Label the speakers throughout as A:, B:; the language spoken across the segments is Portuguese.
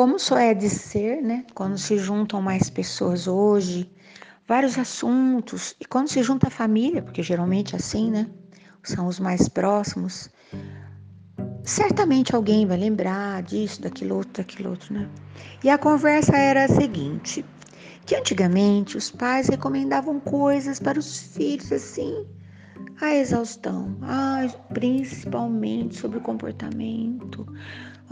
A: como só é de ser, né? Quando se juntam mais pessoas hoje, vários assuntos, e quando se junta a família, porque geralmente é assim, né? São os mais próximos, certamente alguém vai lembrar disso, daquilo outro, daquilo outro, né? E a conversa era a seguinte: que antigamente os pais recomendavam coisas para os filhos assim, a exaustão, ah, principalmente sobre o comportamento.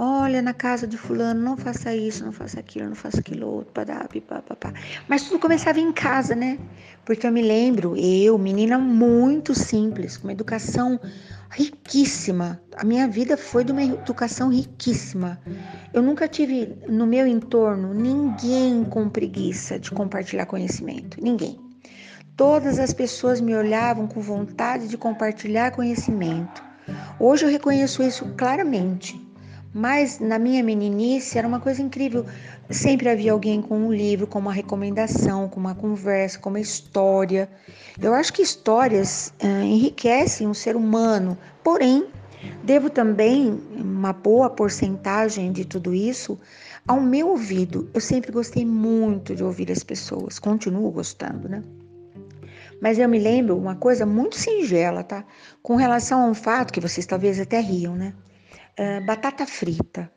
A: Olha, na casa de fulano, não faça isso, não faça aquilo, não faça aquilo outro, papá. Mas tudo começava em casa, né? Porque eu me lembro, eu, menina muito simples, com uma educação riquíssima. A minha vida foi de uma educação riquíssima. Eu nunca tive no meu entorno ninguém com preguiça de compartilhar conhecimento. Ninguém. Todas as pessoas me olhavam com vontade de compartilhar conhecimento. Hoje eu reconheço isso claramente. Mas na minha meninice era uma coisa incrível. Sempre havia alguém com um livro, com uma recomendação, com uma conversa, com uma história. Eu acho que histórias uh, enriquecem o ser humano, porém, devo também uma boa porcentagem de tudo isso ao meu ouvido. Eu sempre gostei muito de ouvir as pessoas, continuo gostando, né? Mas eu me lembro uma coisa muito singela, tá? Com relação a um fato que vocês talvez até riam, né? Batata frita.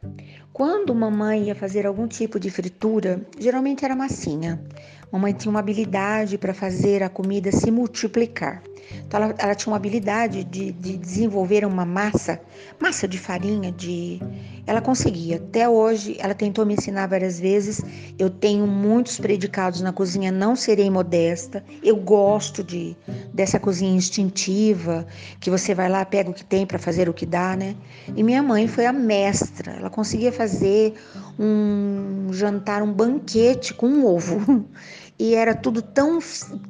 A: Quando mamãe ia fazer algum tipo de fritura, geralmente era massinha. Mamãe tinha uma habilidade para fazer a comida se multiplicar. Então ela, ela tinha uma habilidade de, de, desenvolver uma massa, massa de farinha, de. Ela conseguia. Até hoje, ela tentou me ensinar várias vezes. Eu tenho muitos predicados na cozinha, não serei modesta. Eu gosto de dessa cozinha instintiva, que você vai lá, pega o que tem para fazer o que dá, né? E minha mãe foi a mestra. Ela conseguia fazer um jantar, um banquete com um ovo. e era tudo tão,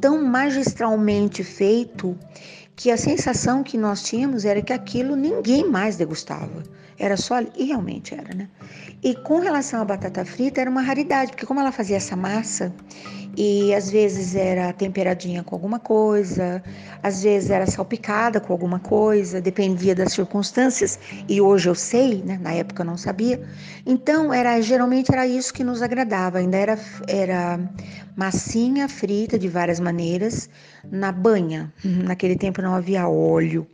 A: tão magistralmente feito que a sensação que nós tínhamos era que aquilo ninguém mais degustava. Era só e realmente era, né? E com relação à batata frita era uma raridade, porque como ela fazia essa massa e às vezes era temperadinha com alguma coisa, às vezes era salpicada com alguma coisa, dependia das circunstâncias, e hoje eu sei, né? na época eu não sabia. Então, era geralmente era isso que nos agradava, ainda era, era massinha frita de várias maneiras na banha. Naquele tempo não havia óleo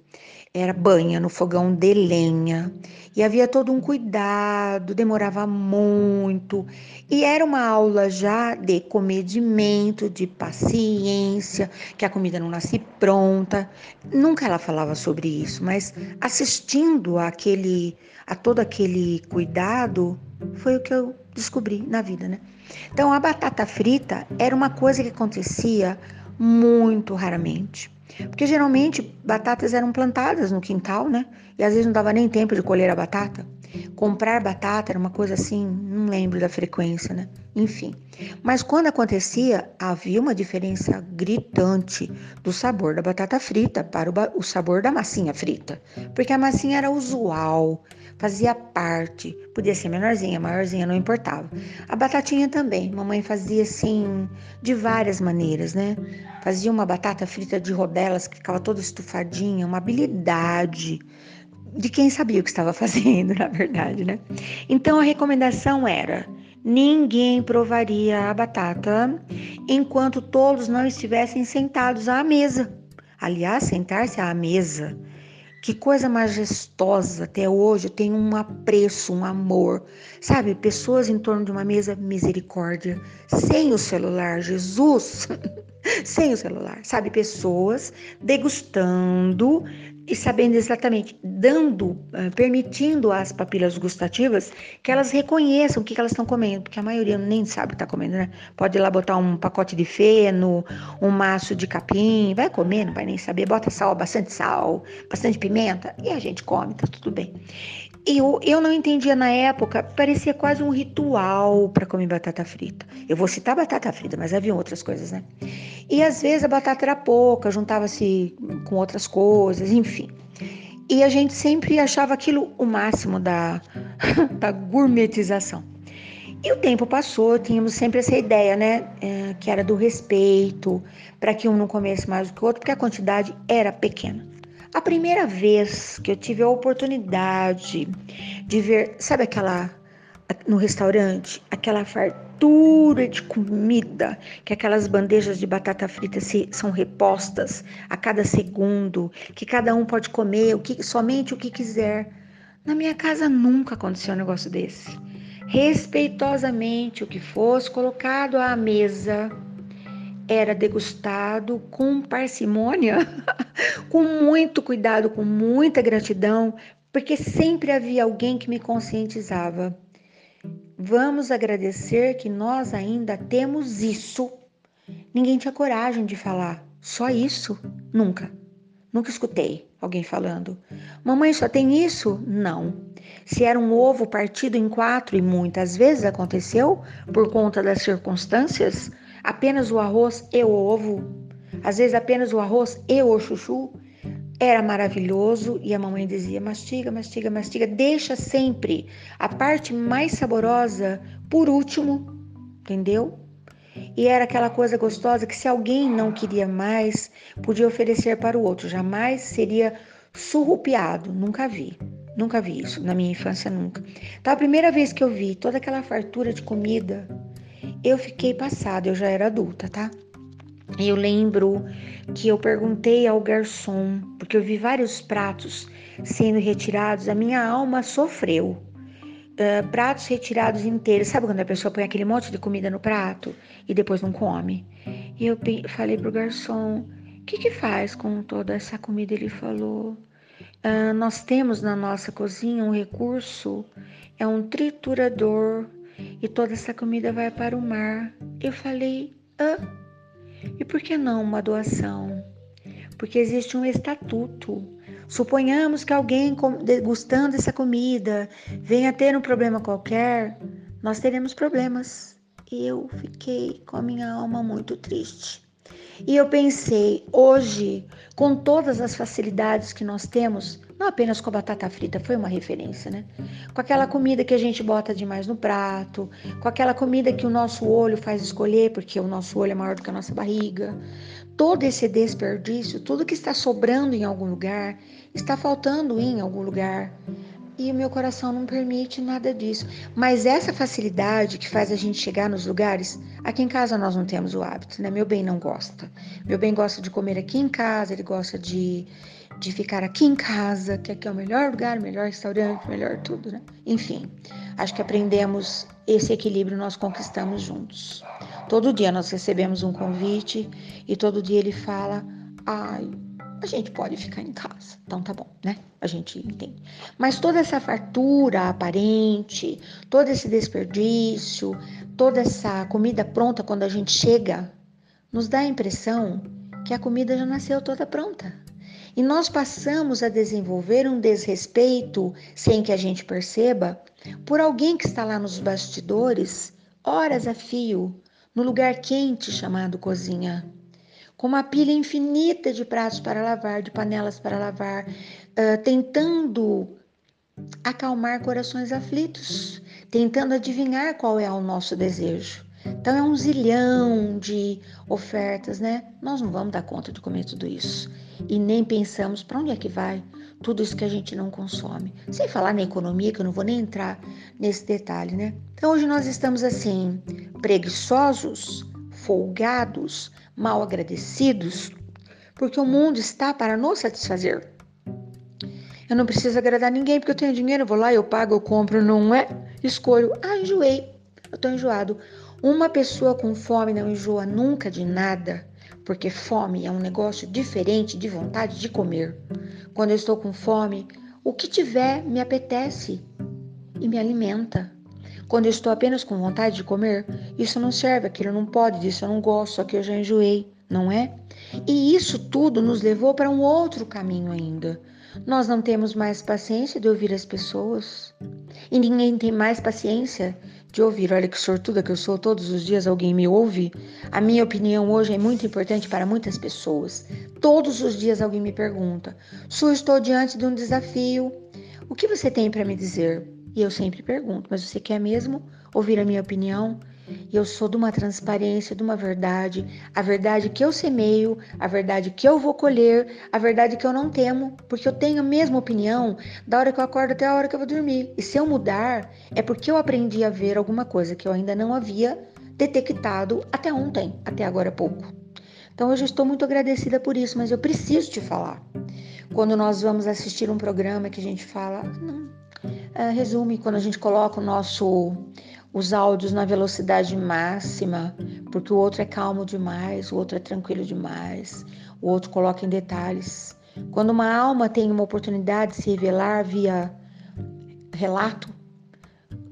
A: era banha no fogão de lenha e havia todo um cuidado, demorava muito e era uma aula já de comedimento, de paciência, que a comida não nasce pronta. Nunca ela falava sobre isso, mas assistindo a todo aquele cuidado foi o que eu descobri na vida, né? Então a batata frita era uma coisa que acontecia muito raramente. Porque geralmente batatas eram plantadas no quintal, né? E às vezes não dava nem tempo de colher a batata. Comprar batata era uma coisa assim, não lembro da frequência, né? Enfim. Mas quando acontecia, havia uma diferença gritante do sabor da batata frita para o, sabor da massinha frita. Porque a massinha era usual, fazia parte, podia ser menorzinha, maiorzinha, não importava. A batatinha também, mamãe fazia assim de várias maneiras, né? Fazia uma batata frita de rodelas que ficava toda estufadinha, uma habilidade de quem sabia o que estava fazendo, na verdade, né? Então a recomendação era: ninguém provaria a batata enquanto todos não estivessem sentados à mesa. Aliás, sentar-se à mesa que coisa majestosa. Até hoje eu tenho um apreço, um amor. Sabe, pessoas em torno de uma mesa, misericórdia. Sem o celular, Jesus. sem o celular. Sabe, pessoas degustando e sabendo exatamente, dando, eh, permitindo às papilas gustativas que elas reconheçam o que elas estão comendo, porque a maioria nem sabe o que está comendo, né? Pode ir lá botar um pacote de feno, um maço de capim, vai comer, não vai nem saber, bota sal, bastante sal, bastante pimenta, e a gente come, tá tudo bem. Eu, eu não entendia na época, parecia quase um ritual para comer batata frita. Eu vou citar batata frita, mas havia outras coisas, né? E às vezes a batata era pouca, juntava-se com outras coisas, enfim. E a gente sempre achava aquilo o máximo da, da gourmetização. E o tempo passou, tínhamos sempre essa ideia, né? É, que era do respeito, para que um não comesse mais do que o outro, porque a quantidade era pequena. A primeira vez que eu tive a oportunidade de ver, sabe aquela no restaurante, aquela fartura de comida, que aquelas bandejas de batata frita se, são repostas a cada segundo, que cada um pode comer o que, somente o que quiser. Na minha casa nunca aconteceu um negócio desse. Respeitosamente, o que fosse colocado à mesa era degustado com parcimônia, com muito cuidado, com muita gratidão, porque sempre havia alguém que me conscientizava. Vamos agradecer que nós ainda temos isso. Ninguém tinha coragem de falar. Só isso? Nunca. Nunca escutei alguém falando. Mamãe só tem isso? Não. Se era um ovo partido em quatro, e muitas vezes aconteceu por conta das circunstâncias, apenas o arroz e o ovo, às vezes apenas o arroz e o chuchu, era maravilhoso. E a mamãe dizia: mastiga, mastiga, mastiga, deixa sempre a parte mais saborosa por último, entendeu? E era aquela coisa gostosa que se alguém não queria mais, podia oferecer para o outro, jamais seria surrupiado, nunca vi. Nunca vi isso, na minha infância nunca. Então a primeira vez que eu vi toda aquela fartura de comida, eu fiquei passada, eu já era adulta, tá? Eu lembro que eu perguntei ao garçom, porque eu vi vários pratos sendo retirados, a minha alma sofreu. Uh, pratos retirados inteiros. Sabe quando a pessoa põe aquele monte de comida no prato e depois não come? E eu falei pro garçom: o que, que faz com toda essa comida? Ele falou: uh, nós temos na nossa cozinha um recurso, é um triturador e toda essa comida vai para o mar. Eu falei: ah e por que não uma doação? Porque existe um estatuto. Suponhamos que alguém degustando essa comida venha ter um problema qualquer, nós teremos problemas. E eu fiquei com a minha alma muito triste. E eu pensei, hoje, com todas as facilidades que nós temos, não apenas com a batata frita, foi uma referência, né? Com aquela comida que a gente bota demais no prato, com aquela comida que o nosso olho faz escolher, porque o nosso olho é maior do que a nossa barriga. Todo esse desperdício, tudo que está sobrando em algum lugar, está faltando em algum lugar e o meu coração não permite nada disso. Mas essa facilidade que faz a gente chegar nos lugares, aqui em casa nós não temos o hábito, né? Meu bem não gosta. Meu bem gosta de comer aqui em casa, ele gosta de, de ficar aqui em casa, que aqui é o melhor lugar, melhor restaurante, melhor tudo, né? Enfim, acho que aprendemos esse equilíbrio nós conquistamos juntos. Todo dia nós recebemos um convite e todo dia ele fala: "Ai, a gente pode ficar em casa. Então tá bom, né? A gente entende. Mas toda essa fartura aparente, todo esse desperdício, toda essa comida pronta quando a gente chega, nos dá a impressão que a comida já nasceu toda pronta. E nós passamos a desenvolver um desrespeito, sem que a gente perceba, por alguém que está lá nos bastidores, horas a fio, no lugar quente chamado cozinha com uma pilha infinita de pratos para lavar, de panelas para lavar, uh, tentando acalmar corações aflitos, tentando adivinhar qual é o nosso desejo. Então é um zilhão de ofertas, né? Nós não vamos dar conta de comer tudo isso. E nem pensamos para onde é que vai tudo isso que a gente não consome. Sem falar na economia, que eu não vou nem entrar nesse detalhe, né? Então hoje nós estamos assim, preguiçosos, folgados, mal agradecidos, porque o mundo está para nos satisfazer. Eu não preciso agradar ninguém porque eu tenho dinheiro, eu vou lá, eu pago, eu compro, não é? Escolho. Ah, enjoei. Eu tô enjoado. Uma pessoa com fome não enjoa nunca de nada, porque fome é um negócio diferente de vontade de comer. Quando eu estou com fome, o que tiver me apetece e me alimenta. Quando eu estou apenas com vontade de comer, isso não serve, aquilo não pode, disso eu não gosto, só que eu já enjoei, não é? E isso tudo nos levou para um outro caminho ainda. Nós não temos mais paciência de ouvir as pessoas. E ninguém tem mais paciência de ouvir. Olha que sortuda que eu sou, todos os dias alguém me ouve. A minha opinião hoje é muito importante para muitas pessoas. Todos os dias alguém me pergunta: Su, estou diante de um desafio. O que você tem para me dizer? E eu sempre pergunto: mas você quer mesmo ouvir a minha opinião? E eu sou de uma transparência, de uma verdade, a verdade que eu semeio, a verdade que eu vou colher, a verdade que eu não temo, porque eu tenho a mesma opinião da hora que eu acordo até a hora que eu vou dormir. E se eu mudar, é porque eu aprendi a ver alguma coisa que eu ainda não havia detectado até ontem, até agora pouco. Então eu estou muito agradecida por isso, mas eu preciso te falar. Quando nós vamos assistir um programa que a gente fala, não, é, resume quando a gente coloca o nosso os áudios na velocidade máxima, porque o outro é calmo demais, o outro é tranquilo demais, o outro coloca em detalhes. Quando uma alma tem uma oportunidade de se revelar via relato,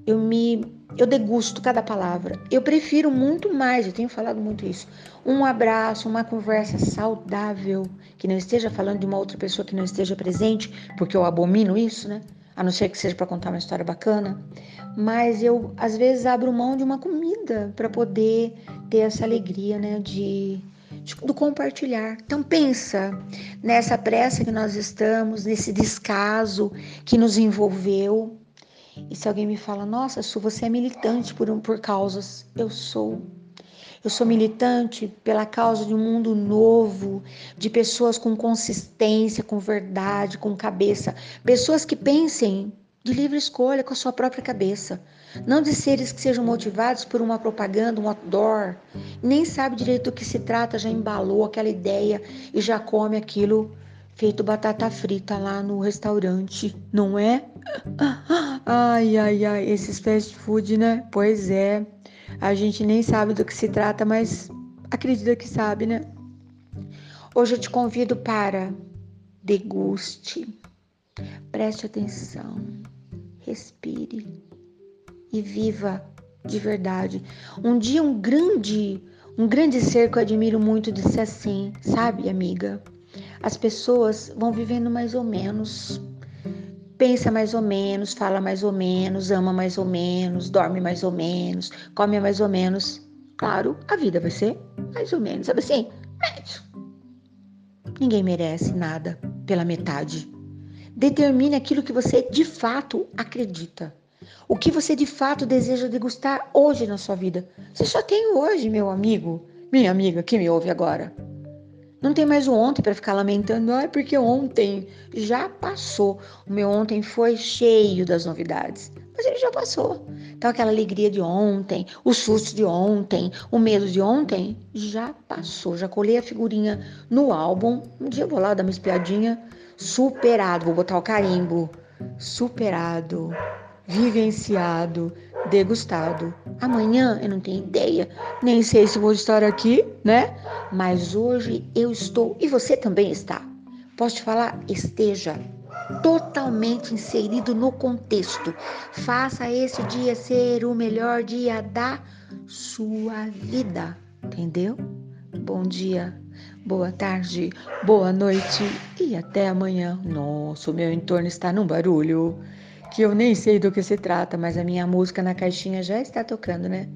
A: eu me eu degusto cada palavra. Eu prefiro muito mais, eu tenho falado muito isso. Um abraço, uma conversa saudável, que não esteja falando de uma outra pessoa que não esteja presente, porque eu abomino isso, né? A não ser que seja para contar uma história bacana. Mas eu, às vezes, abro mão de uma comida para poder ter essa alegria, né? De, de, do compartilhar. Então, pensa nessa pressa que nós estamos, nesse descaso que nos envolveu e se alguém me fala, nossa, Su, você é militante por, por causas, eu sou. Eu sou militante pela causa de um mundo novo, de pessoas com consistência, com verdade, com cabeça. Pessoas que pensem de livre escolha com a sua própria cabeça. Não de seres que sejam motivados por uma propaganda, um outdoor. Nem sabe direito do que se trata, já embalou aquela ideia e já come aquilo feito batata frita lá no restaurante, não é? Ai, ai, ai, esses fast food, né? Pois é. A gente nem sabe do que se trata, mas acredita que sabe, né? Hoje eu te convido para deguste, preste atenção, respire e viva de verdade. Um dia um grande, um grande ser que eu admiro muito disse assim, sabe, amiga? as pessoas vão vivendo mais ou menos. Pensa mais ou menos, fala mais ou menos, ama mais ou menos, dorme mais ou menos, come mais ou menos. Claro, a vida vai ser mais ou menos, sabe assim? Médio. Ninguém merece nada pela metade. Determine aquilo que você de fato acredita. O que você de fato deseja degustar hoje na sua vida. Você só tem hoje, meu amigo, minha amiga que me ouve agora. Não tem mais o ontem para ficar lamentando, ah, porque ontem já passou. O meu ontem foi cheio das novidades, mas ele já passou. Então aquela alegria de ontem, o susto de ontem, o medo de ontem já passou. Já colei a figurinha no álbum. Um dia eu vou lá dar uma espiadinha. Superado, vou botar o carimbo. Superado, vivenciado, degustado. Amanhã eu não tenho ideia, nem sei se vou estar aqui, né? Mas hoje eu estou e você também está. Posso te falar? Esteja totalmente inserido no contexto. Faça esse dia ser o melhor dia da sua vida, entendeu? Bom dia, boa tarde, boa noite e até amanhã. Nossa, o meu entorno está num barulho que eu nem sei do que se trata, mas a minha música na caixinha já está tocando, né?